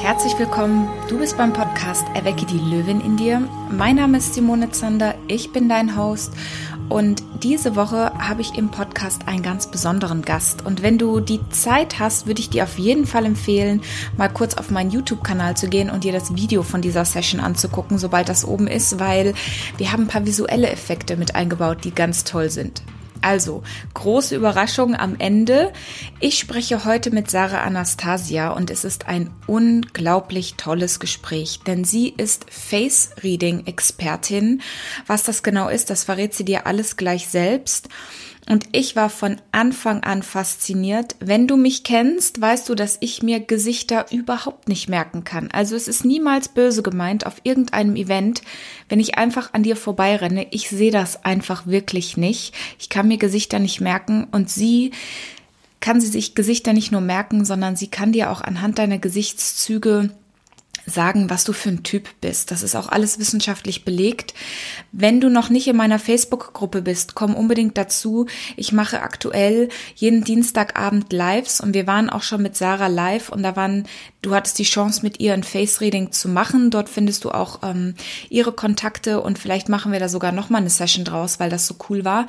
Herzlich willkommen. Du bist beim Podcast Erwecke die Löwin in dir. Mein Name ist Simone Zander. Ich bin dein Host. Und diese Woche habe ich im Podcast einen ganz besonderen Gast. Und wenn du die Zeit hast, würde ich dir auf jeden Fall empfehlen, mal kurz auf meinen YouTube-Kanal zu gehen und dir das Video von dieser Session anzugucken, sobald das oben ist, weil wir haben ein paar visuelle Effekte mit eingebaut, die ganz toll sind. Also, große Überraschung am Ende. Ich spreche heute mit Sarah Anastasia und es ist ein unglaublich tolles Gespräch, denn sie ist Face Reading Expertin. Was das genau ist, das verrät sie dir alles gleich selbst. Und ich war von Anfang an fasziniert. Wenn du mich kennst, weißt du, dass ich mir Gesichter überhaupt nicht merken kann. Also es ist niemals böse gemeint auf irgendeinem Event, wenn ich einfach an dir vorbeirenne. Ich sehe das einfach wirklich nicht. Ich kann mir Gesichter nicht merken und sie kann sie sich Gesichter nicht nur merken, sondern sie kann dir auch anhand deiner Gesichtszüge sagen, was du für ein Typ bist. Das ist auch alles wissenschaftlich belegt. Wenn du noch nicht in meiner Facebook-Gruppe bist, komm unbedingt dazu. Ich mache aktuell jeden Dienstagabend Lives und wir waren auch schon mit Sarah live und da waren, du hattest die Chance mit ihr ein Face-Reading zu machen. Dort findest du auch ähm, ihre Kontakte und vielleicht machen wir da sogar nochmal eine Session draus, weil das so cool war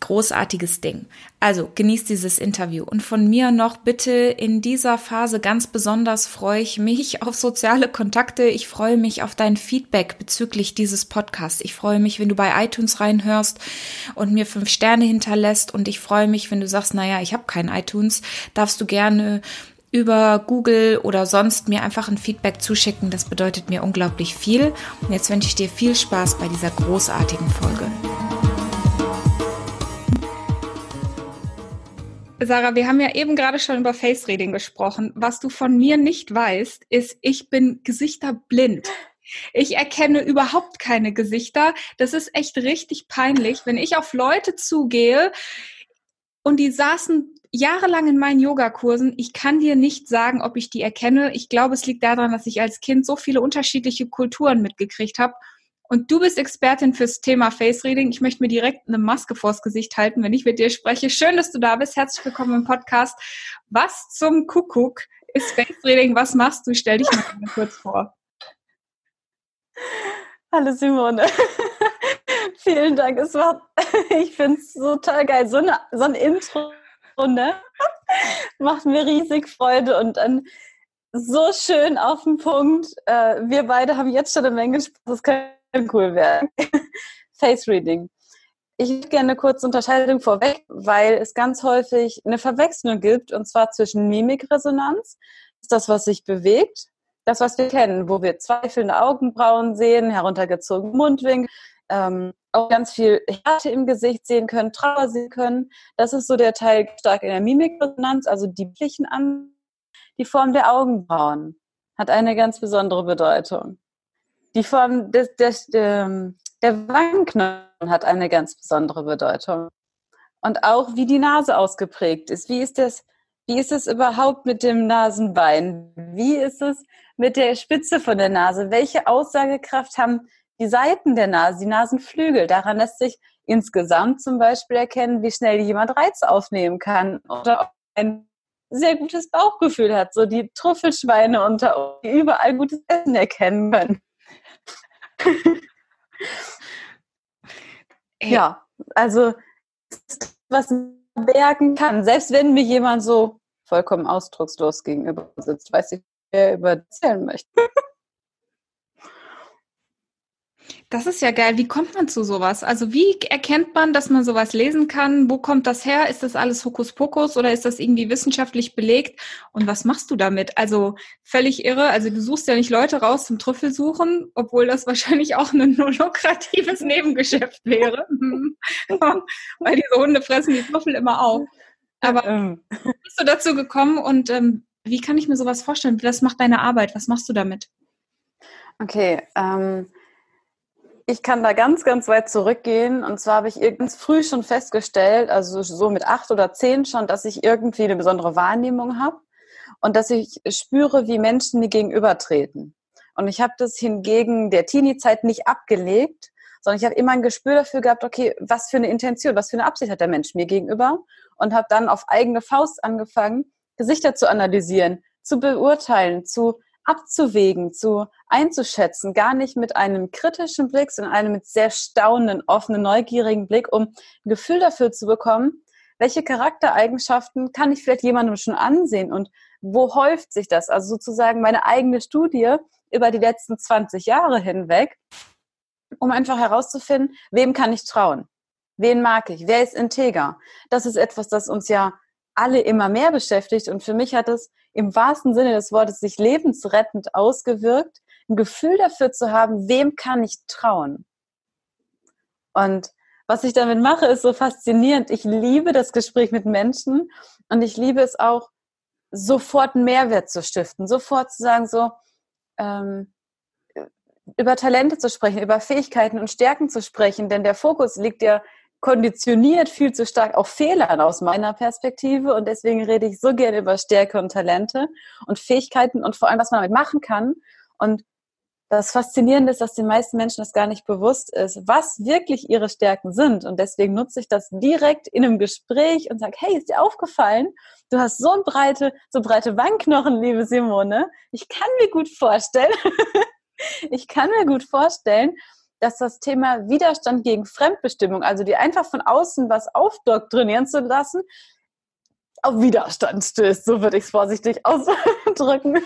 großartiges Ding. Also genießt dieses Interview. Und von mir noch bitte in dieser Phase ganz besonders freue ich mich auf soziale Kontakte. Ich freue mich auf dein Feedback bezüglich dieses Podcasts. Ich freue mich, wenn du bei iTunes reinhörst und mir fünf Sterne hinterlässt. Und ich freue mich, wenn du sagst, naja, ich habe kein iTunes, darfst du gerne über Google oder sonst mir einfach ein Feedback zuschicken. Das bedeutet mir unglaublich viel. Und jetzt wünsche ich dir viel Spaß bei dieser großartigen Folge. Sarah, wir haben ja eben gerade schon über Face Reading gesprochen. Was du von mir nicht weißt, ist, ich bin gesichterblind. Ich erkenne überhaupt keine Gesichter. Das ist echt richtig peinlich, wenn ich auf Leute zugehe und die saßen jahrelang in meinen Yogakursen. Ich kann dir nicht sagen, ob ich die erkenne. Ich glaube, es liegt daran, dass ich als Kind so viele unterschiedliche Kulturen mitgekriegt habe und du bist Expertin fürs Thema Face Reading. Ich möchte mir direkt eine Maske vors Gesicht halten, wenn ich mit dir spreche. Schön, dass du da bist. Herzlich willkommen im Podcast. Was zum Kuckuck ist Face Reading? Was machst du? Stell dich mal kurz vor. Hallo Simone. Vielen Dank. Es war, ich finde es so toll geil. So, eine, so ein Intro, ne? Macht mir riesig Freude und dann so schön auf den Punkt. Äh, wir beide haben jetzt schon eine Menge Spaß. Das können cool werden. Face Reading. Ich hätte gerne eine kurze Unterscheidung vorweg, weil es ganz häufig eine Verwechslung gibt, und zwar zwischen Mimikresonanz, das ist das, was sich bewegt, das, was wir kennen, wo wir zweifelnde Augenbrauen sehen, heruntergezogene Mundwinkel, ähm, auch ganz viel Härte im Gesicht sehen können, Trauer sehen können. Das ist so der Teil stark in der Mimikresonanz, also die Plichen an. Die Form der Augenbrauen hat eine ganz besondere Bedeutung. Die Form des, des, der, der Wangenknochen hat eine ganz besondere Bedeutung. Und auch wie die Nase ausgeprägt ist. Wie ist das, wie ist es überhaupt mit dem Nasenbein? Wie ist es mit der Spitze von der Nase? Welche Aussagekraft haben die Seiten der Nase, die Nasenflügel? Daran lässt sich insgesamt zum Beispiel erkennen, wie schnell jemand Reiz aufnehmen kann oder ob ein sehr gutes Bauchgefühl hat, so die Trüffelschweine unter die überall gutes Essen erkennen können ja, also was bergen kann, selbst wenn mir jemand so vollkommen ausdruckslos gegenüber sitzt, weiß ich, wer über erzählen möchte. Das ist ja geil. Wie kommt man zu sowas? Also wie erkennt man, dass man sowas lesen kann? Wo kommt das her? Ist das alles Hokuspokus oder ist das irgendwie wissenschaftlich belegt? Und was machst du damit? Also völlig irre. Also du suchst ja nicht Leute raus zum Trüffelsuchen, obwohl das wahrscheinlich auch ein lukratives Nebengeschäft wäre. Weil diese Hunde fressen die Trüffel immer auf. Aber ähm. wie bist du dazu gekommen und ähm, wie kann ich mir sowas vorstellen? Was macht deine Arbeit? Was machst du damit? Okay, ähm, ich kann da ganz, ganz weit zurückgehen. Und zwar habe ich ganz früh schon festgestellt, also so mit acht oder zehn schon, dass ich irgendwie eine besondere Wahrnehmung habe und dass ich spüre, wie Menschen mir gegenübertreten. Und ich habe das hingegen der Teenie-Zeit nicht abgelegt, sondern ich habe immer ein Gespür dafür gehabt, okay, was für eine Intention, was für eine Absicht hat der Mensch mir gegenüber und habe dann auf eigene Faust angefangen, Gesichter zu analysieren, zu beurteilen, zu abzuwägen, zu einzuschätzen, gar nicht mit einem kritischen Blick, sondern einem mit sehr staunenden, offenen, neugierigen Blick, um ein Gefühl dafür zu bekommen, welche Charaktereigenschaften kann ich vielleicht jemandem schon ansehen und wo häuft sich das? Also sozusagen meine eigene Studie über die letzten 20 Jahre hinweg, um einfach herauszufinden, wem kann ich trauen? Wen mag ich? Wer ist integer? Das ist etwas, das uns ja alle immer mehr beschäftigt. Und für mich hat es im wahrsten Sinne des Wortes sich lebensrettend ausgewirkt, ein Gefühl dafür zu haben, wem kann ich trauen? Und was ich damit mache, ist so faszinierend. Ich liebe das Gespräch mit Menschen und ich liebe es auch, sofort einen Mehrwert zu stiften, sofort zu sagen, so ähm, über Talente zu sprechen, über Fähigkeiten und Stärken zu sprechen, denn der Fokus liegt ja konditioniert viel zu stark auf Fehlern aus meiner Perspektive und deswegen rede ich so gerne über Stärke und Talente und Fähigkeiten und vor allem, was man damit machen kann. Und das Faszinierende ist, dass den meisten Menschen das gar nicht bewusst ist, was wirklich ihre Stärken sind. Und deswegen nutze ich das direkt in einem Gespräch und sage, hey, ist dir aufgefallen? Du hast so ein breite, so breite Wangenknochen, liebe Simone. Ich kann mir gut vorstellen, ich kann mir gut vorstellen, dass das Thema Widerstand gegen Fremdbestimmung, also die einfach von außen was aufdoktrinieren zu lassen, auf Widerstand stößt. So würde ich es vorsichtig ausdrücken.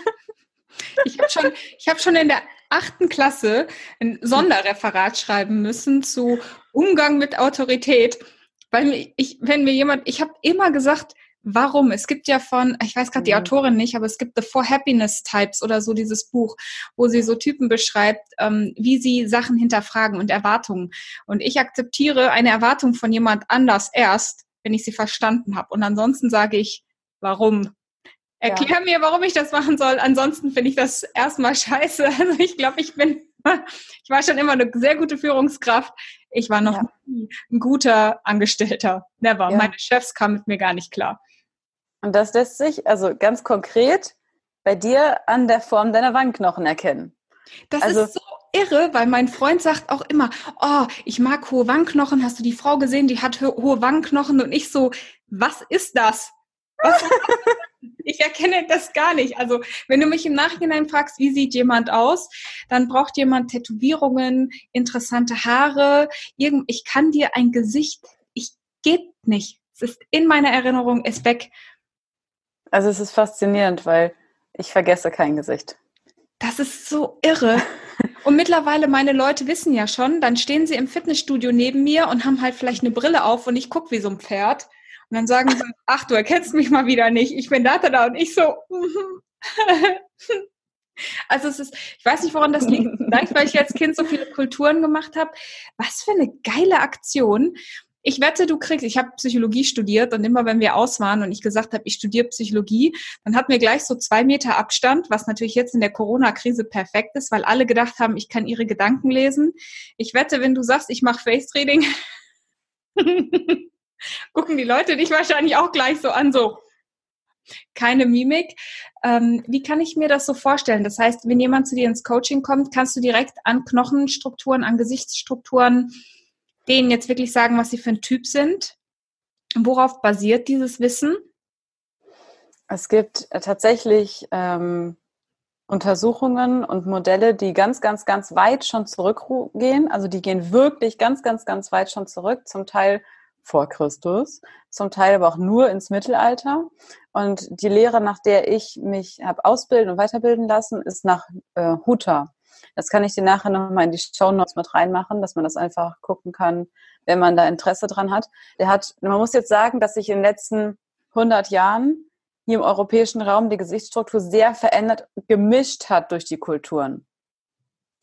Ich habe schon, hab schon in der achten Klasse ein Sonderreferat schreiben müssen zu Umgang mit Autorität, weil ich, wenn mir jemand, ich habe immer gesagt, warum? Es gibt ja von, ich weiß gerade die. Autorin nicht, aber es gibt The Four Happiness Types oder so dieses Buch, wo sie so Typen beschreibt, ähm, wie sie Sachen hinterfragen und Erwartungen. Und ich akzeptiere eine Erwartung von jemand anders erst, wenn ich sie verstanden habe. Und ansonsten sage ich, warum? Erklär ja. mir, warum ich das machen soll. Ansonsten finde ich das erstmal scheiße. Also ich glaube, ich bin, ich war schon immer eine sehr gute Führungskraft. Ich war noch ja. nie ein guter Angestellter. Never. Ja. Meine Chefs kamen mit mir gar nicht klar. Und das lässt sich also ganz konkret bei dir an der Form deiner Wangenknochen erkennen. Das also, ist so irre, weil mein Freund sagt auch immer, oh, ich mag hohe Wangenknochen. Hast du die Frau gesehen, die hat hohe Wangenknochen? Und ich so, was ist das? Was ich erkenne das gar nicht. Also, wenn du mich im Nachhinein fragst, wie sieht jemand aus, dann braucht jemand Tätowierungen, interessante Haare. Irgend, ich kann dir ein Gesicht, ich geht nicht. Es ist in meiner Erinnerung, ist weg. Also, es ist faszinierend, weil ich vergesse kein Gesicht. Das ist so irre. Und mittlerweile, meine Leute wissen ja schon, dann stehen sie im Fitnessstudio neben mir und haben halt vielleicht eine Brille auf und ich gucke wie so ein Pferd. Und dann sagen sie, ach, du erkennst mich mal wieder nicht. Ich bin da, da, und ich so, Also es ist, ich weiß nicht, woran das liegt. Vielleicht, weil ich als Kind so viele Kulturen gemacht habe. Was für eine geile Aktion. Ich wette, du kriegst, ich habe Psychologie studiert und immer wenn wir aus waren und ich gesagt habe, ich studiere Psychologie, dann hatten wir gleich so zwei Meter Abstand, was natürlich jetzt in der Corona-Krise perfekt ist, weil alle gedacht haben, ich kann ihre Gedanken lesen. Ich wette, wenn du sagst, ich mache Face-Reading, gucken die Leute dich wahrscheinlich auch gleich so an, so keine Mimik. Ähm, wie kann ich mir das so vorstellen? Das heißt, wenn jemand zu dir ins Coaching kommt, kannst du direkt an Knochenstrukturen, an Gesichtsstrukturen denen jetzt wirklich sagen, was sie für ein Typ sind? Worauf basiert dieses Wissen? Es gibt äh, tatsächlich ähm, Untersuchungen und Modelle, die ganz, ganz, ganz weit schon zurückgehen. Also die gehen wirklich ganz, ganz, ganz weit schon zurück. Zum Teil vor Christus, zum Teil aber auch nur ins Mittelalter. Und die Lehre, nach der ich mich habe ausbilden und weiterbilden lassen, ist nach äh, Hutter. Das kann ich dir nachher nochmal in die Show Notes mit reinmachen, dass man das einfach gucken kann, wenn man da Interesse dran hat. Der hat, man muss jetzt sagen, dass sich in den letzten 100 Jahren hier im europäischen Raum die Gesichtsstruktur sehr verändert, gemischt hat durch die Kulturen.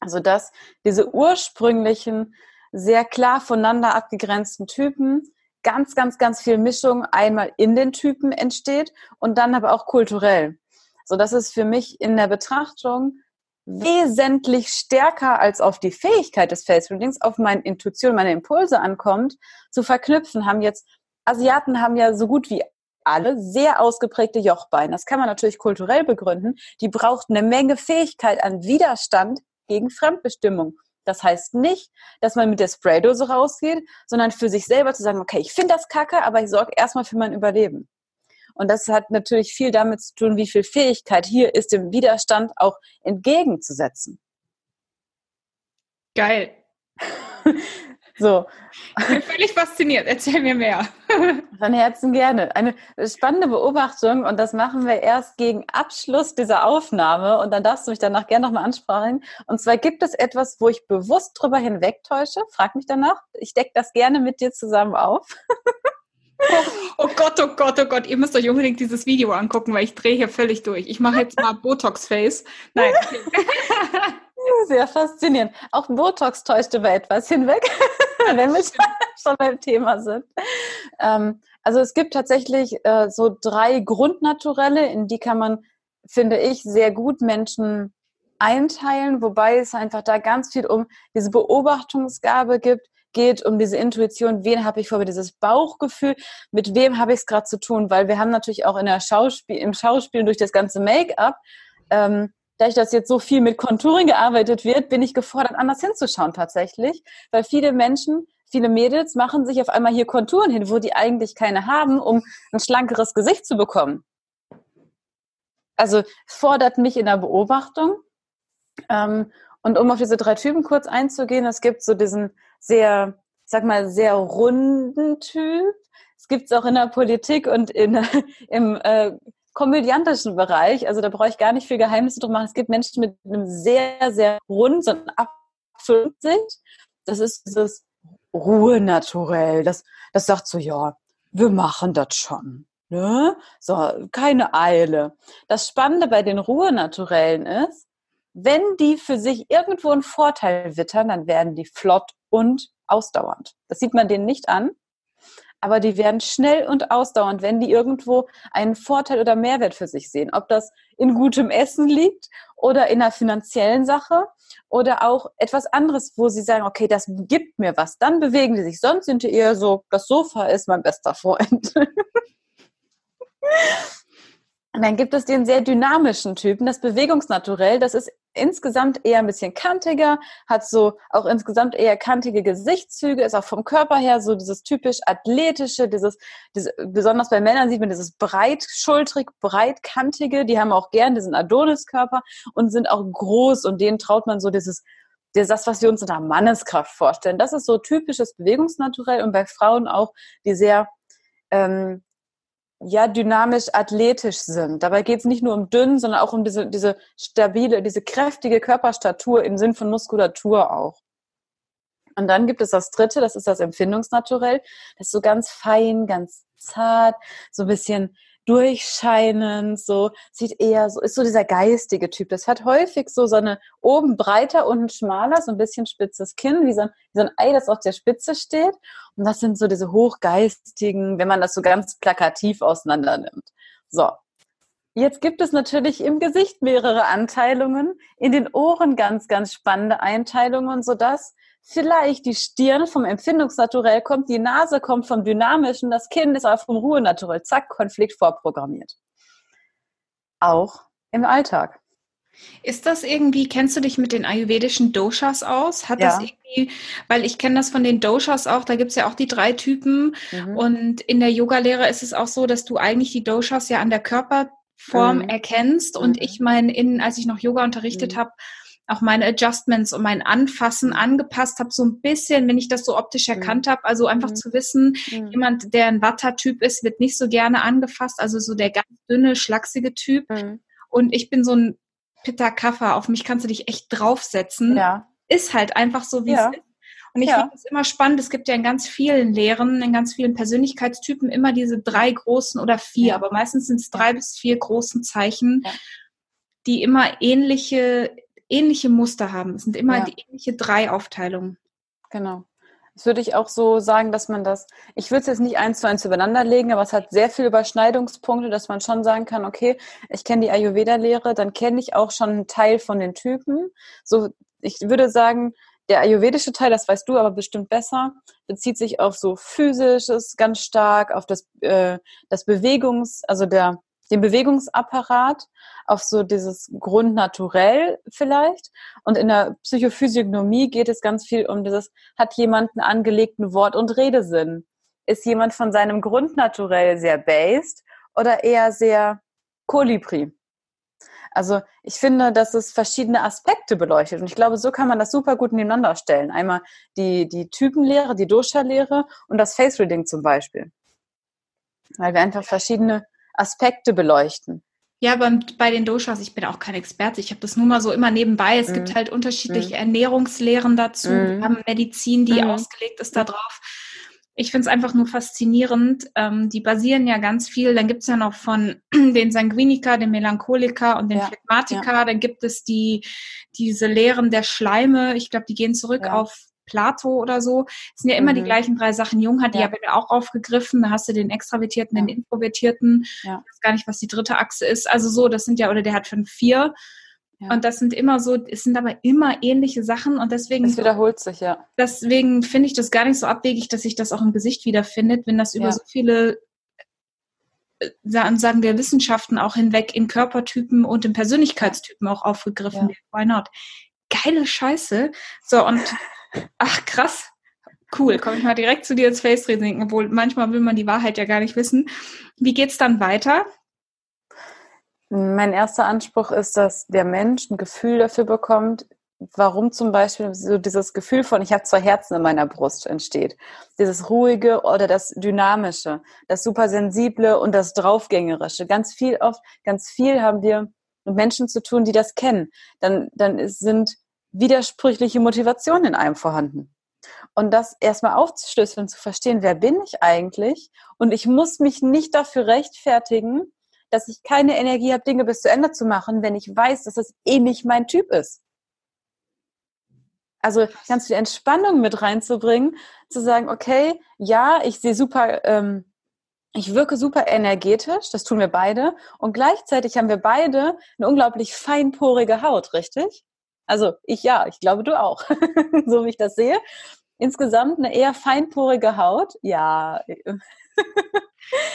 Also dass diese ursprünglichen sehr klar voneinander abgegrenzten Typen ganz, ganz, ganz viel Mischung einmal in den Typen entsteht und dann aber auch kulturell. So dass es für mich in der Betrachtung wesentlich stärker als auf die Fähigkeit des Face Readings, auf meine Intuition, meine Impulse ankommt, zu verknüpfen, haben jetzt, Asiaten haben ja so gut wie alle sehr ausgeprägte Jochbeine. Das kann man natürlich kulturell begründen. Die braucht eine Menge Fähigkeit an Widerstand gegen Fremdbestimmung. Das heißt nicht, dass man mit der Spraydose rausgeht, sondern für sich selber zu sagen, okay, ich finde das kacke, aber ich sorge erstmal für mein Überleben. Und das hat natürlich viel damit zu tun, wie viel Fähigkeit hier ist, dem Widerstand auch entgegenzusetzen. Geil. So. Ich bin völlig fasziniert. Erzähl mir mehr. Von Herzen gerne. Eine spannende Beobachtung und das machen wir erst gegen Abschluss dieser Aufnahme und dann darfst du mich danach gerne nochmal ansprechen. Und zwar gibt es etwas, wo ich bewusst drüber hinwegtäusche. Frag mich danach. Ich decke das gerne mit dir zusammen auf. Oh, Gott, oh Gott, oh Gott, ihr müsst euch unbedingt dieses Video angucken, weil ich drehe hier völlig durch. Ich mache jetzt mal Botox-Face. Nein. Sehr faszinierend. Auch Botox täuscht über etwas hinweg, wenn wir schon beim Thema sind. Ähm, also es gibt tatsächlich äh, so drei Grundnaturelle, in die kann man, finde ich, sehr gut Menschen einteilen, wobei es einfach da ganz viel um diese Beobachtungsgabe gibt, geht, um diese Intuition, wen habe ich vor mir, dieses Bauchgefühl, mit wem habe ich es gerade zu tun, weil wir haben natürlich auch in der Schauspiel, im Schauspiel durch das ganze Make-up ähm, dadurch, dass jetzt so viel mit Contouring gearbeitet wird, bin ich gefordert, anders hinzuschauen tatsächlich. Weil viele Menschen, viele Mädels machen sich auf einmal hier Konturen hin, wo die eigentlich keine haben, um ein schlankeres Gesicht zu bekommen. Also fordert mich in der Beobachtung. Ähm, und um auf diese drei Typen kurz einzugehen, es gibt so diesen sehr, ich sag mal, sehr runden Typ. Es gibt es auch in der Politik und in, im äh, komödiantischen Bereich, also da brauche ich gar nicht viel Geheimnisse drum machen. Es gibt Menschen mit einem sehr, sehr runden, so einem ab 50. Das ist dieses Ruhe naturell. Das, das sagt so, ja, wir machen das schon. Ne? So, keine Eile. Das Spannende bei den Ruhenaturellen ist, wenn die für sich irgendwo einen Vorteil wittern, dann werden die flott und ausdauernd. Das sieht man denen nicht an, aber die werden schnell und ausdauernd, wenn die irgendwo einen Vorteil oder Mehrwert für sich sehen. Ob das in gutem Essen liegt oder in einer finanziellen Sache oder auch etwas anderes, wo sie sagen, okay, das gibt mir was, dann bewegen die sich. Sonst sind die eher so, das Sofa ist mein bester Freund. Und dann gibt es den sehr dynamischen Typen, das Bewegungsnaturell. Das ist insgesamt eher ein bisschen kantiger, hat so auch insgesamt eher kantige Gesichtszüge, ist auch vom Körper her so dieses typisch athletische, dieses, dieses besonders bei Männern sieht man dieses breitschultrig, breitkantige. Die haben auch gern diesen Adoniskörper und sind auch groß und denen traut man so dieses das, was wir uns unter Manneskraft vorstellen. Das ist so typisches Bewegungsnaturell und bei Frauen auch, die sehr ähm, ja dynamisch athletisch sind. Dabei geht es nicht nur um dünn, sondern auch um diese, diese stabile, diese kräftige Körperstatur im Sinn von Muskulatur auch. Und dann gibt es das dritte, das ist das Empfindungsnaturell. Das ist so ganz fein, ganz zart, so ein bisschen durchscheinend, so sieht eher so, ist so dieser geistige Typ. Das hat häufig so so eine oben breiter, unten schmaler, so ein bisschen spitzes Kinn, wie so ein, wie so ein Ei, das auf der Spitze steht. Und das sind so diese hochgeistigen, wenn man das so ganz plakativ auseinander nimmt. So. Jetzt gibt es natürlich im Gesicht mehrere Anteilungen, in den Ohren ganz, ganz spannende Einteilungen, sodass vielleicht die Stirn vom Empfindungsnaturell kommt, die Nase kommt vom Dynamischen, das Kinn ist aber vom Ruhenaturell. Zack, Konflikt vorprogrammiert. Auch im Alltag. Ist das irgendwie, kennst du dich mit den ayurvedischen Doshas aus? Hat ja. das irgendwie, weil ich kenne das von den Doshas auch, da gibt es ja auch die drei Typen mhm. und in der Yoga-Lehre ist es auch so, dass du eigentlich die Doshas ja an der Körperform mhm. erkennst und mhm. ich meine, als ich noch Yoga unterrichtet mhm. habe, auch meine Adjustments und mein Anfassen angepasst habe, so ein bisschen, wenn ich das so optisch mhm. erkannt habe. Also einfach mhm. zu wissen, mhm. jemand, der ein Watter-Typ ist, wird nicht so gerne angefasst, also so der ganz dünne, schlachsige Typ. Mhm. Und ich bin so ein Pitta Kaffer, auf mich kannst du dich echt draufsetzen. Ja. Ist halt einfach so, wie ja. es ist. Und ich ja. finde es immer spannend, es gibt ja in ganz vielen Lehren, in ganz vielen Persönlichkeitstypen immer diese drei großen oder vier, ja. aber meistens sind es drei bis vier großen Zeichen, die immer ähnliche ähnliche Muster haben. Es sind immer ja. die ähnliche drei Aufteilungen. Genau. Das würde ich auch so sagen, dass man das, ich würde es jetzt nicht eins zu eins übereinander legen, aber es hat sehr viele Überschneidungspunkte, dass man schon sagen kann, okay, ich kenne die Ayurveda-Lehre, dann kenne ich auch schon einen Teil von den Typen. So, ich würde sagen, der ayurvedische Teil, das weißt du aber bestimmt besser, bezieht sich auf so physisches ganz stark, auf das, äh, das Bewegungs-, also der, den Bewegungsapparat auf so dieses Grundnaturell vielleicht. Und in der Psychophysiognomie geht es ganz viel um dieses, hat jemand einen angelegten Wort- und Redesinn? Ist jemand von seinem Grundnaturell sehr based oder eher sehr Kolibri? Also ich finde, dass es verschiedene Aspekte beleuchtet. Und ich glaube, so kann man das super gut nebeneinander stellen. Einmal die, die Typenlehre, die Dosha-Lehre und das Face-Reading zum Beispiel. Weil wir einfach verschiedene Aspekte beleuchten. Ja, aber bei den Doshas, ich bin auch kein Experte, ich habe das nur mal so immer nebenbei. Es mm. gibt mhm. halt unterschiedliche mm. Ernährungslehren dazu. Mm. Wir haben Medizin, die mhm. ausgelegt ist darauf ich finde es einfach nur faszinierend. Ähm, die basieren ja ganz viel. Dann gibt es ja noch von den Sanguiniker, den Melancholiker und den ja, Phlegmatiker. Ja. Dann gibt es die diese Lehren der Schleime. Ich glaube, die gehen zurück ja. auf Plato oder so. Es sind ja immer mhm. die gleichen drei Sachen. Jung hat die ja auch aufgegriffen. Da hast du den Extravertierten, den Introvertierten. Ja. Ich weiß gar nicht, was die dritte Achse ist. Also so, das sind ja, oder der hat fünf, vier. Und das sind immer so, es sind aber immer ähnliche Sachen und deswegen. Es wiederholt sich, ja. Deswegen finde ich das gar nicht so abwegig, dass sich das auch im Gesicht wiederfindet, wenn das über ja. so viele, äh, sagen wir, Wissenschaften auch hinweg in Körpertypen und in Persönlichkeitstypen auch aufgegriffen ja. wird. Why not? Geile Scheiße. So, und ach krass. Cool, komme ich mal direkt zu dir ins Face-Reading, obwohl manchmal will man die Wahrheit ja gar nicht wissen. Wie geht's dann weiter? Mein erster Anspruch ist, dass der Mensch ein Gefühl dafür bekommt, warum zum Beispiel so dieses Gefühl von, ich habe zwei Herzen in meiner Brust entsteht. Dieses ruhige oder das dynamische, das supersensible und das draufgängerische. Ganz viel oft, ganz viel haben wir mit Menschen zu tun, die das kennen. Dann, dann sind widersprüchliche Motivationen in einem vorhanden. Und das erstmal aufzuschlüsseln, zu verstehen, wer bin ich eigentlich? Und ich muss mich nicht dafür rechtfertigen, dass ich keine Energie habe, Dinge bis zu Ende zu machen, wenn ich weiß, dass das eh nicht mein Typ ist. Also ganz viel Entspannung mit reinzubringen, zu sagen, okay, ja, ich sehe super, ähm, ich wirke super energetisch, das tun wir beide, und gleichzeitig haben wir beide eine unglaublich feinporige Haut, richtig? Also ich ja, ich glaube du auch, so wie ich das sehe. Insgesamt eine eher feinporige Haut, ja.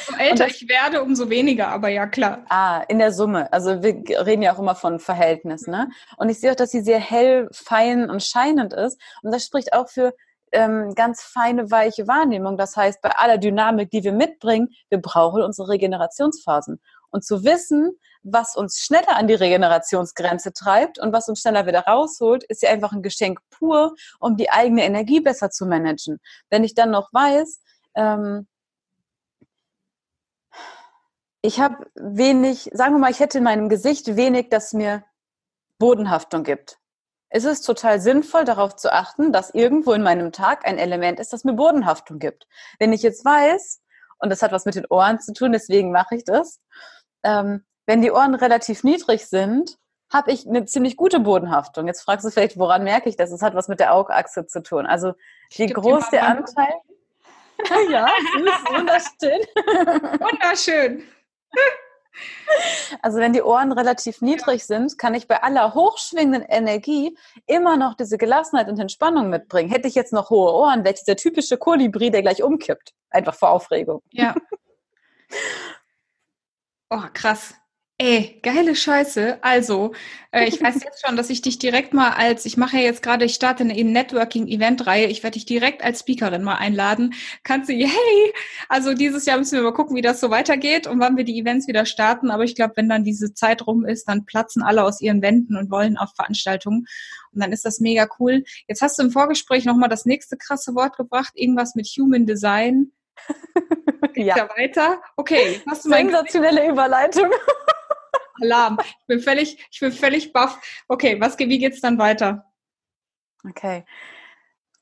So älter das, ich werde, umso weniger, aber ja klar. Ah, in der Summe. Also wir reden ja auch immer von Verhältnis, ne? Und ich sehe auch, dass sie sehr hell, fein und scheinend ist. Und das spricht auch für ähm, ganz feine, weiche Wahrnehmung. Das heißt, bei aller Dynamik, die wir mitbringen, wir brauchen unsere Regenerationsphasen. Und zu wissen, was uns schneller an die Regenerationsgrenze treibt und was uns schneller wieder rausholt, ist ja einfach ein Geschenk pur, um die eigene Energie besser zu managen. Wenn ich dann noch weiß, ähm, ich habe wenig, sagen wir mal, ich hätte in meinem Gesicht wenig, das mir Bodenhaftung gibt. Es ist total sinnvoll, darauf zu achten, dass irgendwo in meinem Tag ein Element ist, das mir Bodenhaftung gibt. Wenn ich jetzt weiß, und das hat was mit den Ohren zu tun, deswegen mache ich das, ähm, wenn die Ohren relativ niedrig sind, habe ich eine ziemlich gute Bodenhaftung. Jetzt fragst du vielleicht, woran merke ich das? Es hat was mit der Augachse zu tun. Also wie groß der Anteil. ja, süß, wunderschön. Wunderschön. Also wenn die Ohren relativ niedrig sind, kann ich bei aller hochschwingenden Energie immer noch diese Gelassenheit und Entspannung mitbringen. Hätte ich jetzt noch hohe Ohren, wäre ich der typische Kolibri, der gleich umkippt. Einfach vor Aufregung. Ja. Oh, krass. Ey, geile Scheiße. Also, äh, ich weiß jetzt schon, dass ich dich direkt mal als, ich mache ja jetzt gerade, ich starte eine Networking-Event-Reihe, ich werde dich direkt als Speakerin mal einladen. Kannst du, hey, also dieses Jahr müssen wir mal gucken, wie das so weitergeht und wann wir die Events wieder starten. Aber ich glaube, wenn dann diese Zeit rum ist, dann platzen alle aus ihren Wänden und wollen auf Veranstaltungen. Und dann ist das mega cool. Jetzt hast du im Vorgespräch nochmal das nächste krasse Wort gebracht, irgendwas mit Human Design. ja. ja weiter. Okay. Hast du Sensationelle Überleitung. Alarm. Ich bin völlig, ich bin völlig baff. Okay, was, wie geht's dann weiter? Okay.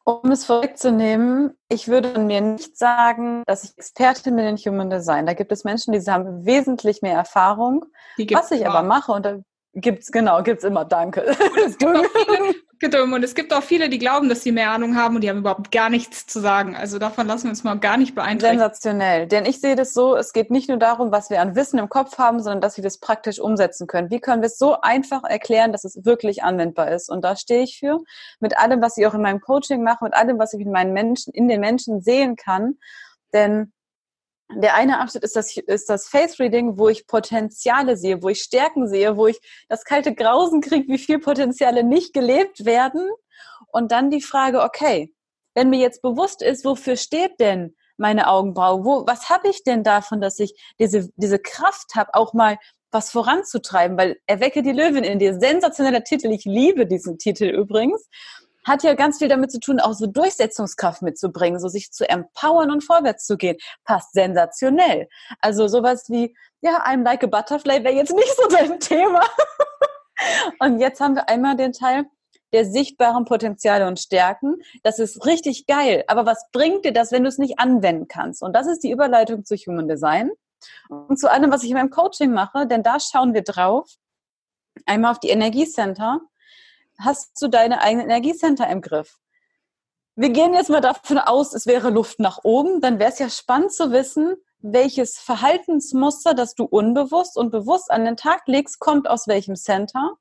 Um es vorwegzunehmen, ich würde mir nicht sagen, dass ich Expertin bin in Human Design. Da gibt es Menschen, die haben wesentlich mehr Erfahrung. Was ich aber mache, und da Gibt's, genau, gibt's immer, danke. Es gibt viele, und es gibt auch viele, die glauben, dass sie mehr Ahnung haben und die haben überhaupt gar nichts zu sagen. Also davon lassen wir uns mal gar nicht beeinträchtigen. Sensationell. Denn ich sehe das so, es geht nicht nur darum, was wir an Wissen im Kopf haben, sondern dass wir das praktisch umsetzen können. Wie können wir es so einfach erklären, dass es wirklich anwendbar ist? Und da stehe ich für. Mit allem, was ich auch in meinem Coaching mache, mit allem, was ich in meinen Menschen, in den Menschen sehen kann. Denn der eine Abschnitt ist das, ist das Face Reading, wo ich Potenziale sehe, wo ich Stärken sehe, wo ich das kalte Grausen kriege, wie viel Potenziale nicht gelebt werden. Und dann die Frage, okay, wenn mir jetzt bewusst ist, wofür steht denn meine Augenbraue? Wo, was habe ich denn davon, dass ich diese, diese Kraft habe, auch mal was voranzutreiben? Weil Erwecke die Löwin in dir, sensationeller Titel, ich liebe diesen Titel übrigens, hat ja ganz viel damit zu tun, auch so Durchsetzungskraft mitzubringen, so sich zu empowern und vorwärts zu gehen. Passt sensationell. Also sowas wie, ja, I'm like a butterfly wäre jetzt nicht so dein Thema. und jetzt haben wir einmal den Teil, der sichtbaren Potenziale und Stärken. Das ist richtig geil. Aber was bringt dir das, wenn du es nicht anwenden kannst? Und das ist die Überleitung zu Human Design und zu allem, was ich in meinem Coaching mache, denn da schauen wir drauf. Einmal auf die Energiecenter. Hast du deine eigenen Energiecenter im Griff? Wir gehen jetzt mal davon aus, es wäre Luft nach oben. Dann wäre es ja spannend zu wissen, welches Verhaltensmuster, das du unbewusst und bewusst an den Tag legst, kommt aus welchem Center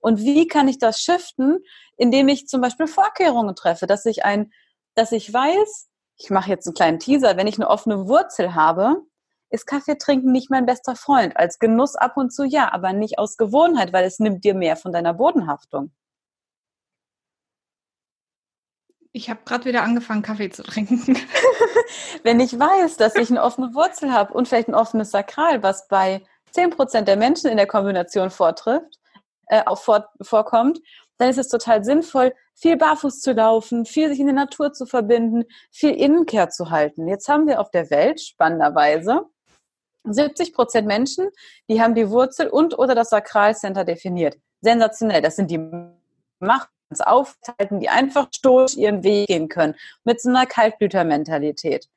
und wie kann ich das shiften, indem ich zum Beispiel Vorkehrungen treffe, dass ich ein, dass ich weiß, ich mache jetzt einen kleinen Teaser, wenn ich eine offene Wurzel habe, ist Kaffee trinken nicht mein bester Freund. Als Genuss ab und zu ja, aber nicht aus Gewohnheit, weil es nimmt dir mehr von deiner Bodenhaftung. Ich habe gerade wieder angefangen, Kaffee zu trinken. Wenn ich weiß, dass ich eine offene Wurzel habe und vielleicht ein offenes Sakral, was bei 10% der Menschen in der Kombination vortrifft, äh, auch vor, vorkommt, dann ist es total sinnvoll, viel barfuß zu laufen, viel sich in der Natur zu verbinden, viel Innenkehr zu halten. Jetzt haben wir auf der Welt spannenderweise 70 Prozent Menschen, die haben die Wurzel und oder das Sakralcenter definiert. Sensationell. Das sind die Macht aufhalten, die einfach stoisch ihren Weg gehen können, mit so einer Kaltblütermentalität.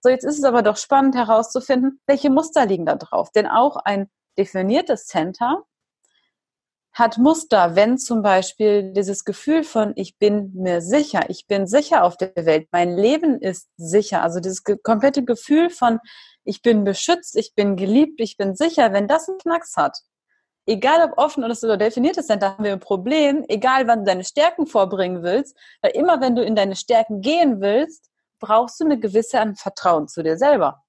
So, jetzt ist es aber doch spannend herauszufinden, welche Muster liegen da drauf. Denn auch ein definiertes Center hat Muster, wenn zum Beispiel dieses Gefühl von, ich bin mir sicher, ich bin sicher auf der Welt, mein Leben ist sicher, also dieses komplette Gefühl von, ich bin beschützt, ich bin geliebt, ich bin sicher, wenn das einen Knacks hat, egal ob offen oder definiert ist, dann haben wir ein Problem, egal wann du deine Stärken vorbringen willst, weil immer wenn du in deine Stärken gehen willst, brauchst du eine gewisse Vertrauen zu dir selber.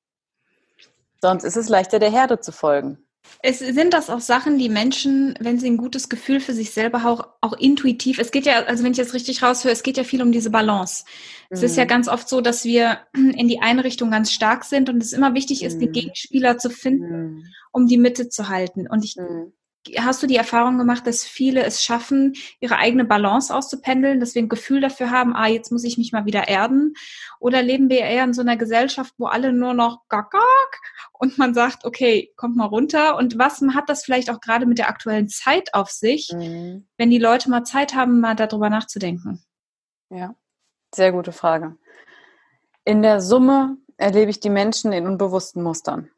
Sonst ist es leichter, der Herde zu folgen. Es sind das auch Sachen, die Menschen, wenn sie ein gutes Gefühl für sich selber auch, auch intuitiv, es geht ja, also wenn ich das richtig raushöre, es geht ja viel um diese Balance. Mhm. Es ist ja mhm. ganz oft so, dass wir in die eine Richtung ganz stark sind und es immer wichtig ist, mhm. den Gegenspieler zu finden, mhm. um die Mitte zu halten. Und ich mhm hast du die Erfahrung gemacht, dass viele es schaffen, ihre eigene Balance auszupendeln, dass wir ein Gefühl dafür haben, ah, jetzt muss ich mich mal wieder erden? Oder leben wir eher in so einer Gesellschaft, wo alle nur noch gack, gack und man sagt, okay, kommt mal runter. Und was hat das vielleicht auch gerade mit der aktuellen Zeit auf sich, mhm. wenn die Leute mal Zeit haben, mal darüber nachzudenken? Ja, sehr gute Frage. In der Summe erlebe ich die Menschen in unbewussten Mustern.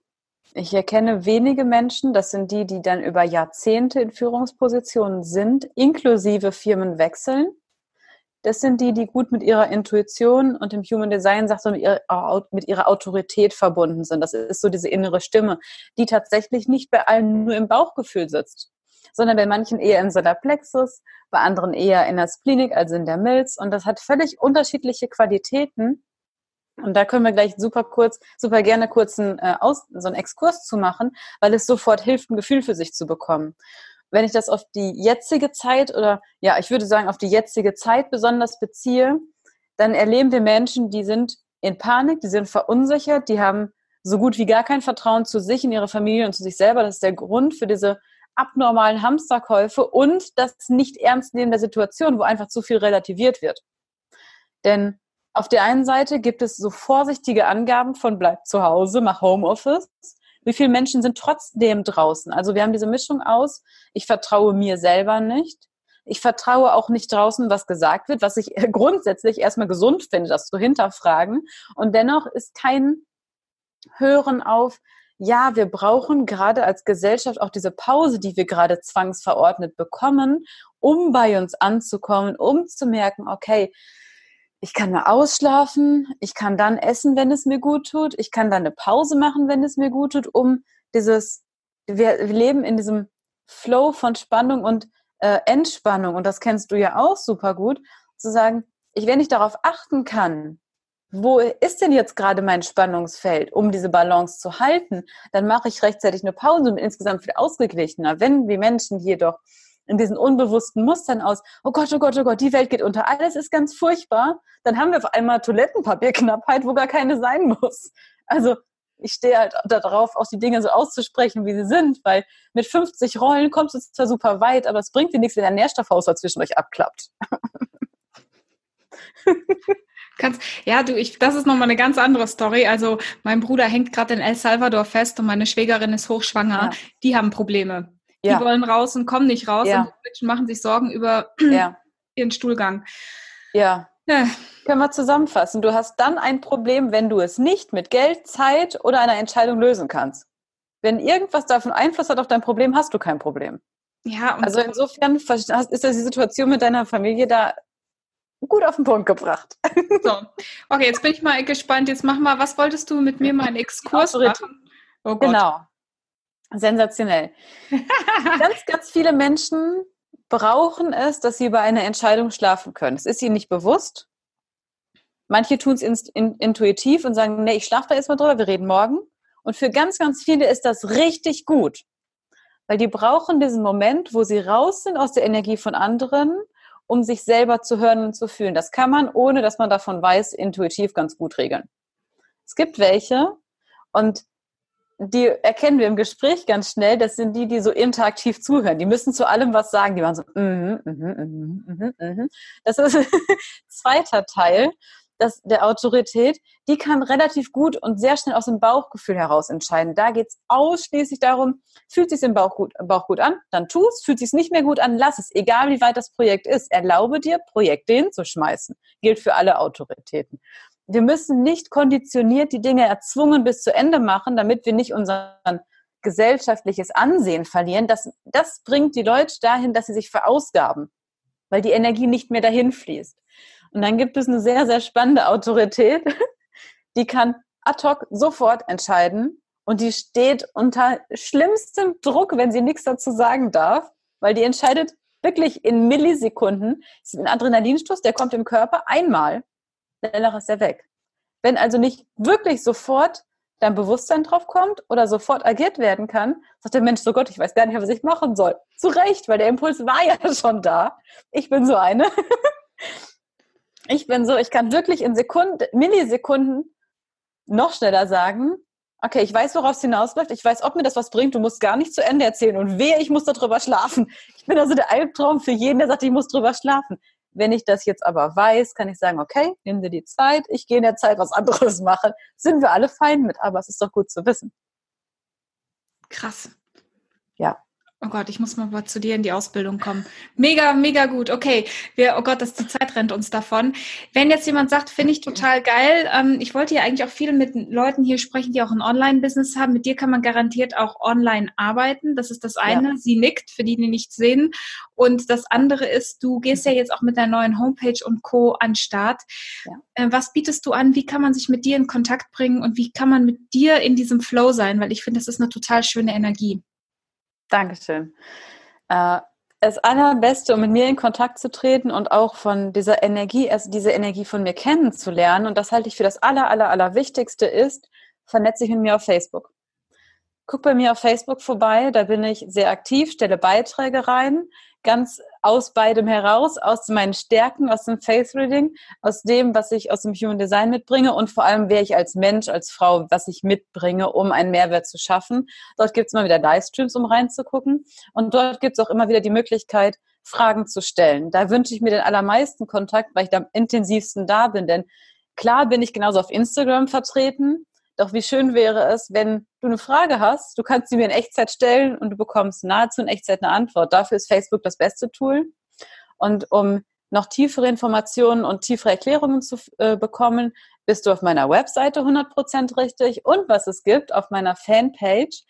Ich erkenne wenige Menschen, das sind die, die dann über Jahrzehnte in Führungspositionen sind, inklusive Firmen wechseln. Das sind die, die gut mit ihrer Intuition und dem Human Design, sagt so, mit ihrer, Autorität verbunden sind. Das ist so diese innere Stimme, die tatsächlich nicht bei allen nur im Bauchgefühl sitzt, sondern bei manchen eher im Solarplexus, bei anderen eher in der Splenic, also in der Milz. Und das hat völlig unterschiedliche Qualitäten. Und da können wir gleich super kurz, super gerne kurz einen, äh, Aus, so einen Exkurs zu machen, weil es sofort hilft, ein Gefühl für sich zu bekommen. Wenn ich das auf die jetzige Zeit oder ja, ich würde sagen auf die jetzige Zeit besonders beziehe, dann erleben wir Menschen, die sind in Panik, die sind verunsichert, die haben so gut wie gar kein Vertrauen zu sich, in ihre Familie und zu sich selber. Das ist der Grund für diese abnormalen Hamsterkäufe und das nicht ernst nehmen der Situation, wo einfach zu viel relativiert wird. Denn auf der einen Seite gibt es so vorsichtige Angaben von bleib zu Hause, mach Homeoffice. Wie viele Menschen sind trotzdem draußen? Also wir haben diese Mischung aus, ich vertraue mir selber nicht. Ich vertraue auch nicht draußen, was gesagt wird, was ich grundsätzlich erstmal gesund finde, das zu hinterfragen. Und dennoch ist kein Hören auf, ja, wir brauchen gerade als Gesellschaft auch diese Pause, die wir gerade zwangsverordnet bekommen, um bei uns anzukommen, um zu merken, okay, ich kann mal ausschlafen, ich kann dann essen, wenn es mir gut tut, ich kann dann eine Pause machen, wenn es mir gut tut, um dieses, wir, leben in diesem Flow von Spannung und äh, Entspannung und das kennst du ja auch super gut, zu sagen, ich, wenn ich darauf achten kann, wo ist denn jetzt gerade mein Spannungsfeld, um diese Balance zu halten, dann mache ich rechtzeitig eine Pause und insgesamt viel ausgeglichener. Wenn wir Menschen jedoch in diesen unbewussten Mustern aus, oh Gott, oh Gott, oh Gott, die Welt geht unter, alles ist ganz furchtbar, dann haben wir auf einmal Toilettenpapierknappheit, wo gar keine sein muss. Also ich stehe halt darauf, auch die Dinge so auszusprechen, wie sie sind, weil mit 50 Rollen kommst du zwar super weit, aber es bringt dir nichts, wenn der Nährstoffhaushalt zwischen euch abklappt. Kannst, ja, du, ich, das ist nochmal eine ganz andere Story. Also, mein Bruder hängt gerade in El Salvador fest und meine Schwägerin ist hochschwanger. Ja. Die haben Probleme. Ja. Die wollen raus und kommen nicht raus ja. und Menschen machen sich Sorgen über ihren Stuhlgang. Ja. ja. Können wir zusammenfassen. Du hast dann ein Problem, wenn du es nicht mit Geld, Zeit oder einer Entscheidung lösen kannst. Wenn irgendwas davon Einfluss hat auf dein Problem, hast du kein Problem. Ja, also insofern ist das die Situation mit deiner Familie da gut auf den Punkt gebracht. So, okay, jetzt bin ich mal gespannt. Jetzt mach mal, was wolltest du mit mir mal einen Exkurs machen? Oh Gott. Genau. Sensationell. ganz, ganz viele Menschen brauchen es, dass sie über eine Entscheidung schlafen können. Es ist ihnen nicht bewusst. Manche tun es in, in, intuitiv und sagen, nee, ich schlafe da erstmal drüber, wir reden morgen. Und für ganz, ganz viele ist das richtig gut. Weil die brauchen diesen Moment, wo sie raus sind aus der Energie von anderen um sich selber zu hören und zu fühlen. Das kann man, ohne dass man davon weiß, intuitiv ganz gut regeln. Es gibt welche und die erkennen wir im Gespräch ganz schnell, das sind die, die so interaktiv zuhören. Die müssen zu allem was sagen. Die waren so, mm, mm, mm, mm, mm. das ist zweiter Teil das, der Autorität, die kann relativ gut und sehr schnell aus dem Bauchgefühl heraus entscheiden. Da geht es ausschließlich darum, fühlt sich im Bauch gut, Bauch gut an, dann tu es, fühlt sich nicht mehr gut an, lass es, egal wie weit das Projekt ist. Erlaube dir, Projekte hinzuschmeißen. Gilt für alle Autoritäten. Wir müssen nicht konditioniert die Dinge erzwungen bis zu Ende machen, damit wir nicht unser gesellschaftliches Ansehen verlieren. Das, das bringt die Leute dahin, dass sie sich verausgaben, weil die Energie nicht mehr dahin fließt. Und dann gibt es eine sehr, sehr spannende Autorität, die kann ad hoc sofort entscheiden und die steht unter schlimmstem Druck, wenn sie nichts dazu sagen darf, weil die entscheidet wirklich in Millisekunden. Es ist ein Adrenalinstoß, der kommt im Körper einmal, danach ist er weg. Wenn also nicht wirklich sofort dein Bewusstsein drauf kommt oder sofort agiert werden kann, sagt der Mensch, so Gott, ich weiß gar nicht, was ich machen soll. Zu Recht, weil der Impuls war ja schon da. Ich bin so eine. Ich bin so, ich kann wirklich in Sekunden, Millisekunden noch schneller sagen, okay, ich weiß, worauf es hinausläuft, ich weiß, ob mir das was bringt, du musst gar nicht zu Ende erzählen und wehe, ich muss darüber schlafen. Ich bin also der Albtraum für jeden, der sagt, ich muss drüber schlafen. Wenn ich das jetzt aber weiß, kann ich sagen, okay, nimm dir die Zeit, ich gehe in der Zeit was anderes machen. Sind wir alle fein mit, aber es ist doch gut zu wissen. Krass. Ja. Oh Gott, ich muss mal zu dir in die Ausbildung kommen. Mega, mega gut. Okay, wir, oh Gott, das, die Zeit rennt uns davon. Wenn jetzt jemand sagt, finde ich total geil, ähm, ich wollte ja eigentlich auch viel mit Leuten hier sprechen, die auch ein Online-Business haben. Mit dir kann man garantiert auch online arbeiten. Das ist das eine. Ja. Sie nickt, für die, die nicht sehen. Und das andere ist, du gehst ja jetzt auch mit deiner neuen Homepage und Co. an Start. Ja. Äh, was bietest du an? Wie kann man sich mit dir in Kontakt bringen und wie kann man mit dir in diesem Flow sein? Weil ich finde, das ist eine total schöne Energie. Dankeschön. Äh, das Allerbeste, um mit mir in Kontakt zu treten und auch von dieser Energie, also diese Energie von mir kennenzulernen, und das halte ich für das Aller, Aller, Allerwichtigste ist, vernetze ich mit mir auf Facebook. Guck bei mir auf Facebook vorbei, da bin ich sehr aktiv, stelle Beiträge rein ganz aus beidem heraus, aus meinen Stärken, aus dem Face Reading, aus dem, was ich aus dem Human Design mitbringe und vor allem, wer ich als Mensch, als Frau, was ich mitbringe, um einen Mehrwert zu schaffen. Dort gibt es immer wieder Livestreams, um reinzugucken. Und dort gibt es auch immer wieder die Möglichkeit, Fragen zu stellen. Da wünsche ich mir den allermeisten Kontakt, weil ich da am intensivsten da bin. Denn klar bin ich genauso auf Instagram vertreten, doch wie schön wäre es, wenn du eine Frage hast, du kannst sie mir in Echtzeit stellen und du bekommst nahezu in Echtzeit eine Antwort. Dafür ist Facebook das beste Tool. Und um noch tiefere Informationen und tiefere Erklärungen zu äh, bekommen, bist du auf meiner Webseite 100% richtig. Und was es gibt, auf meiner Fanpage,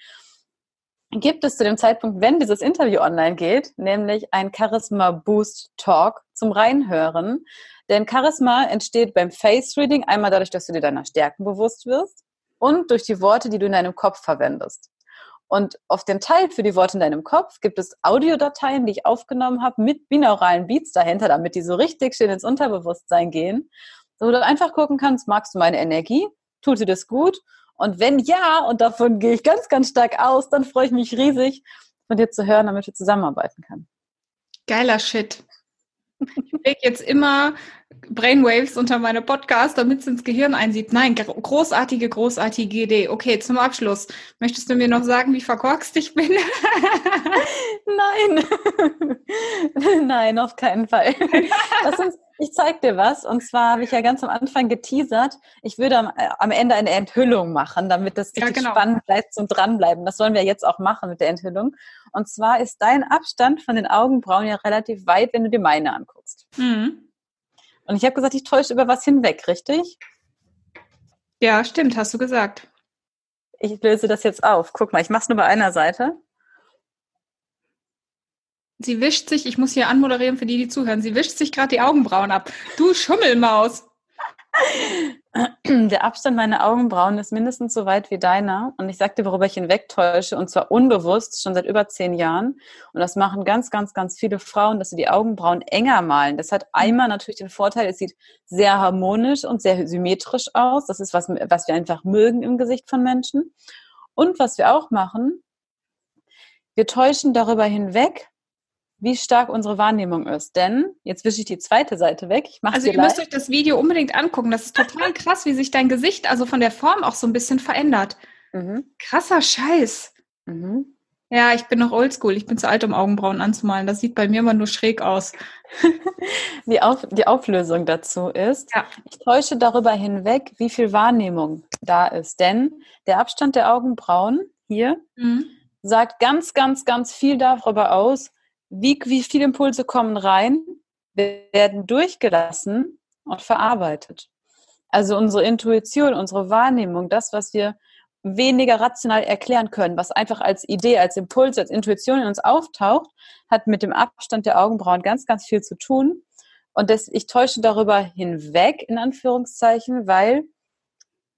gibt es zu dem Zeitpunkt, wenn dieses Interview online geht, nämlich ein Charisma Boost Talk zum Reinhören. Denn Charisma entsteht beim Face Reading einmal dadurch, dass du dir deiner Stärken bewusst wirst und durch die Worte, die du in deinem Kopf verwendest. Und auf dem Teil für die Worte in deinem Kopf gibt es Audiodateien, die ich aufgenommen habe mit binauralen Beats dahinter, damit die so richtig schön ins Unterbewusstsein gehen. So du einfach gucken kannst, magst du meine Energie? Tut dir das gut? Und wenn ja, und davon gehe ich ganz, ganz stark aus, dann freue ich mich riesig, von dir zu hören, damit wir zusammenarbeiten können. Geiler Shit. Ich lege jetzt immer Brainwaves unter meine Podcast, damit es ins Gehirn einsieht. Nein, großartige, großartige Idee. Okay, zum Abschluss. Möchtest du mir noch sagen, wie verkorkst ich bin? Nein. Nein, auf keinen Fall. Uns, ich zeig dir was. Und zwar habe ich ja ganz am Anfang geteasert, ich würde am, äh, am Ende eine Enthüllung machen, damit das richtig ja, genau. spannend bleibt zum Dranbleiben. Das sollen wir jetzt auch machen mit der Enthüllung. Und zwar ist dein Abstand von den Augenbrauen ja relativ weit, wenn du dir meine anguckst. Mhm. Und ich habe gesagt, ich täusche über was hinweg, richtig? Ja, stimmt, hast du gesagt. Ich löse das jetzt auf. Guck mal, ich mache es nur bei einer Seite. Sie wischt sich, ich muss hier anmoderieren für die, die zuhören, sie wischt sich gerade die Augenbrauen ab. Du Schummelmaus. Der Abstand meiner Augenbrauen ist mindestens so weit wie deiner. Und ich sagte, worüber ich hinwegtäusche, und zwar unbewusst, schon seit über zehn Jahren. Und das machen ganz, ganz, ganz viele Frauen, dass sie die Augenbrauen enger malen. Das hat einmal natürlich den Vorteil, es sieht sehr harmonisch und sehr symmetrisch aus. Das ist was, was wir einfach mögen im Gesicht von Menschen. Und was wir auch machen, wir täuschen darüber hinweg, wie stark unsere Wahrnehmung ist. Denn, jetzt wische ich die zweite Seite weg. Ich also ihr müsst euch das Video unbedingt angucken. Das ist total krass, wie sich dein Gesicht also von der Form auch so ein bisschen verändert. Mhm. Krasser Scheiß. Mhm. Ja, ich bin noch oldschool. Ich bin zu alt, um Augenbrauen anzumalen. Das sieht bei mir immer nur schräg aus. die, Auf die Auflösung dazu ist, ja. ich täusche darüber hinweg, wie viel Wahrnehmung da ist. Denn der Abstand der Augenbrauen hier mhm. sagt ganz, ganz, ganz viel darüber aus, wie, wie viele Impulse kommen rein, werden durchgelassen und verarbeitet. Also unsere Intuition, unsere Wahrnehmung, das, was wir weniger rational erklären können, was einfach als Idee, als Impuls, als Intuition in uns auftaucht, hat mit dem Abstand der Augenbrauen ganz, ganz viel zu tun. Und das, ich täusche darüber hinweg, in Anführungszeichen, weil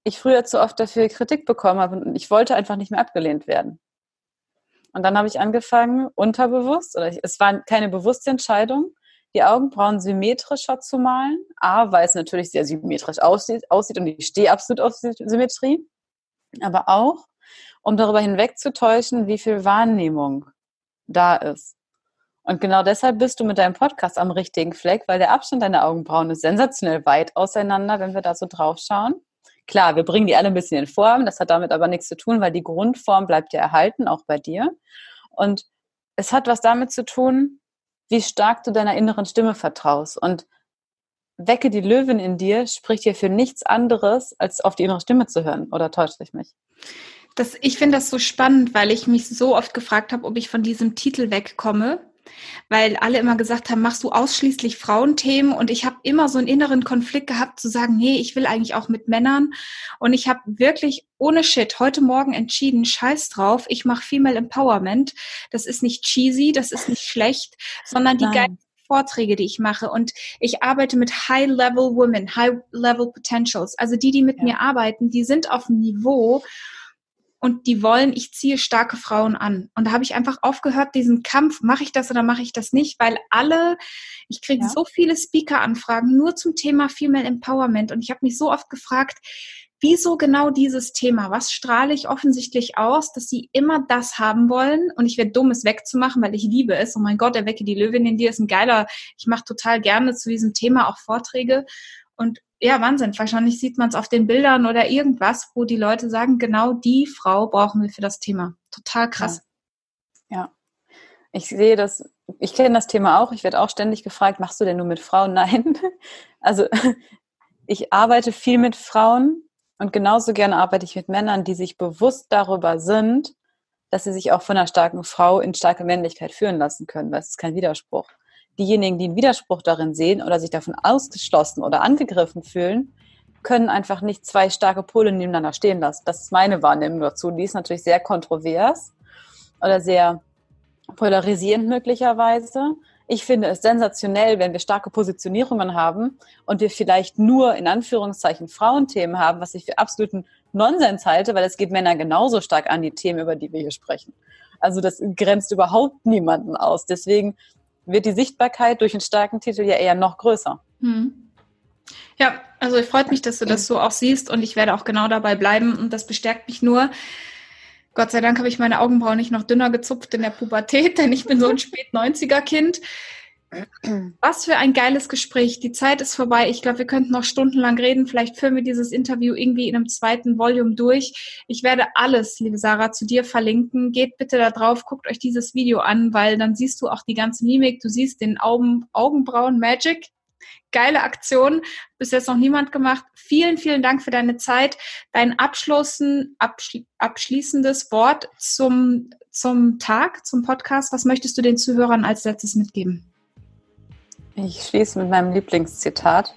ich früher zu oft dafür Kritik bekommen habe und ich wollte einfach nicht mehr abgelehnt werden. Und dann habe ich angefangen, unterbewusst, oder ich, es war keine bewusste Entscheidung, die Augenbrauen symmetrischer zu malen. A, weil es natürlich sehr symmetrisch aussieht, aussieht und ich stehe absolut auf Symmetrie. Aber auch, um darüber hinwegzutäuschen, wie viel Wahrnehmung da ist. Und genau deshalb bist du mit deinem Podcast am richtigen Fleck, weil der Abstand deiner Augenbrauen ist sensationell weit auseinander, wenn wir da so drauf schauen. Klar, wir bringen die alle ein bisschen in Form, das hat damit aber nichts zu tun, weil die Grundform bleibt ja erhalten, auch bei dir. Und es hat was damit zu tun, wie stark du deiner inneren Stimme vertraust. Und Wecke die Löwin in dir spricht hier für nichts anderes, als auf die innere Stimme zu hören. Oder täuscht ich mich? Das, ich finde das so spannend, weil ich mich so oft gefragt habe, ob ich von diesem Titel wegkomme weil alle immer gesagt haben, machst du ausschließlich Frauenthemen und ich habe immer so einen inneren Konflikt gehabt zu sagen, nee, ich will eigentlich auch mit Männern und ich habe wirklich ohne Shit heute Morgen entschieden, scheiß drauf, ich mache Female Empowerment. Das ist nicht cheesy, das ist nicht schlecht, sondern die geilen Vorträge, die ich mache und ich arbeite mit High-Level Women, High-Level Potentials. Also die, die mit ja. mir arbeiten, die sind auf dem Niveau, und die wollen, ich ziehe starke Frauen an. Und da habe ich einfach aufgehört, diesen Kampf, mache ich das oder mache ich das nicht, weil alle, ich kriege ja. so viele Speaker-Anfragen nur zum Thema Female Empowerment und ich habe mich so oft gefragt, wieso genau dieses Thema? Was strahle ich offensichtlich aus, dass sie immer das haben wollen und ich werde dumm, es wegzumachen, weil ich liebe es. Oh mein Gott, erwecke die Löwin in dir ist ein geiler, ich mache total gerne zu diesem Thema auch Vorträge und ja, Wahnsinn. Wahrscheinlich sieht man es auf den Bildern oder irgendwas, wo die Leute sagen, genau die Frau brauchen wir für das Thema. Total krass. Ja. ja. Ich sehe das, ich kenne das Thema auch. Ich werde auch ständig gefragt, machst du denn nur mit Frauen? Nein. Also ich arbeite viel mit Frauen und genauso gerne arbeite ich mit Männern, die sich bewusst darüber sind, dass sie sich auch von einer starken Frau in starke Männlichkeit führen lassen können, weil es ist kein Widerspruch diejenigen, die einen Widerspruch darin sehen oder sich davon ausgeschlossen oder angegriffen fühlen, können einfach nicht zwei starke Pole nebeneinander stehen lassen. Das ist meine Wahrnehmung dazu. Die ist natürlich sehr kontrovers oder sehr polarisierend möglicherweise. Ich finde es sensationell, wenn wir starke Positionierungen haben und wir vielleicht nur in Anführungszeichen Frauenthemen haben, was ich für absoluten Nonsens halte, weil es geht Männer genauso stark an die Themen, über die wir hier sprechen. Also das grenzt überhaupt niemanden aus. Deswegen wird die Sichtbarkeit durch einen starken Titel ja eher noch größer. Hm. Ja, also ich freut mich, dass du das so auch siehst und ich werde auch genau dabei bleiben und das bestärkt mich nur. Gott sei Dank habe ich meine Augenbrauen nicht noch dünner gezupft in der Pubertät, denn ich bin so ein spät 90er Kind. Was für ein geiles Gespräch. Die Zeit ist vorbei. Ich glaube, wir könnten noch stundenlang reden. Vielleicht führen wir dieses Interview irgendwie in einem zweiten Volume durch. Ich werde alles, liebe Sarah, zu dir verlinken. Geht bitte da drauf, guckt euch dieses Video an, weil dann siehst du auch die ganze Mimik. Du siehst den Augen, Augenbrauen Magic. Geile Aktion. Bis jetzt noch niemand gemacht. Vielen, vielen Dank für deine Zeit. Dein Abschlussen, abschli abschließendes Wort zum, zum Tag, zum Podcast. Was möchtest du den Zuhörern als letztes mitgeben? Ich schließe mit meinem Lieblingszitat.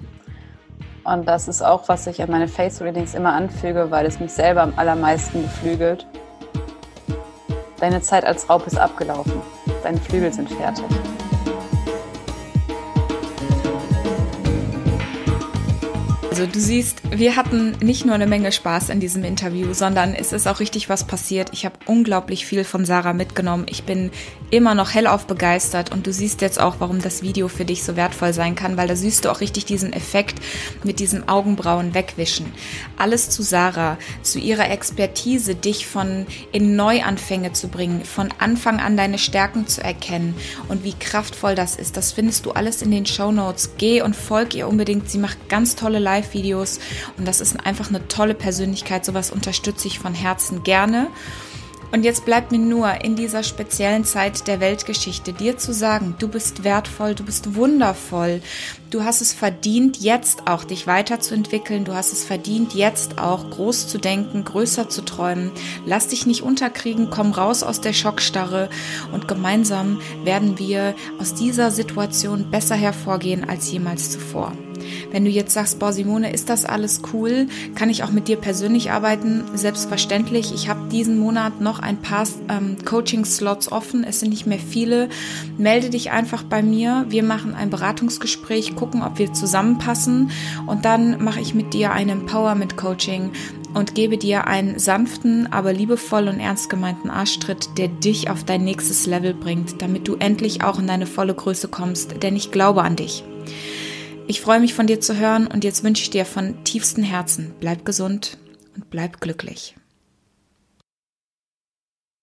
Und das ist auch, was ich an meine Face Readings immer anfüge, weil es mich selber am allermeisten beflügelt. Deine Zeit als Raub ist abgelaufen. Deine Flügel sind fertig. Also du siehst, wir hatten nicht nur eine Menge Spaß in diesem Interview, sondern es ist auch richtig was passiert. Ich habe unglaublich viel von Sarah mitgenommen. Ich bin immer noch hellauf begeistert und du siehst jetzt auch, warum das Video für dich so wertvoll sein kann, weil da siehst du auch richtig diesen Effekt mit diesem Augenbrauen wegwischen. Alles zu Sarah, zu ihrer Expertise, dich von in Neuanfänge zu bringen, von Anfang an deine Stärken zu erkennen und wie kraftvoll das ist. Das findest du alles in den Show Notes. Geh und folg ihr unbedingt. Sie macht ganz tolle Live Live-Videos und das ist einfach eine tolle Persönlichkeit. Sowas unterstütze ich von Herzen gerne. Und jetzt bleibt mir nur in dieser speziellen Zeit der Weltgeschichte dir zu sagen, du bist wertvoll, du bist wundervoll, du hast es verdient, jetzt auch dich weiterzuentwickeln, du hast es verdient, jetzt auch groß zu denken, größer zu träumen. Lass dich nicht unterkriegen, komm raus aus der Schockstarre und gemeinsam werden wir aus dieser Situation besser hervorgehen als jemals zuvor. Wenn du jetzt sagst, boah, Simone, ist das alles cool? Kann ich auch mit dir persönlich arbeiten? Selbstverständlich. Ich habe diesen Monat noch ein paar ähm, Coaching-Slots offen. Es sind nicht mehr viele. Melde dich einfach bei mir. Wir machen ein Beratungsgespräch, gucken, ob wir zusammenpassen. Und dann mache ich mit dir ein Empowerment-Coaching und gebe dir einen sanften, aber liebevoll und ernst gemeinten Arschtritt, der dich auf dein nächstes Level bringt, damit du endlich auch in deine volle Größe kommst. Denn ich glaube an dich. Ich freue mich von dir zu hören und jetzt wünsche ich dir von tiefstem Herzen, bleib gesund und bleib glücklich.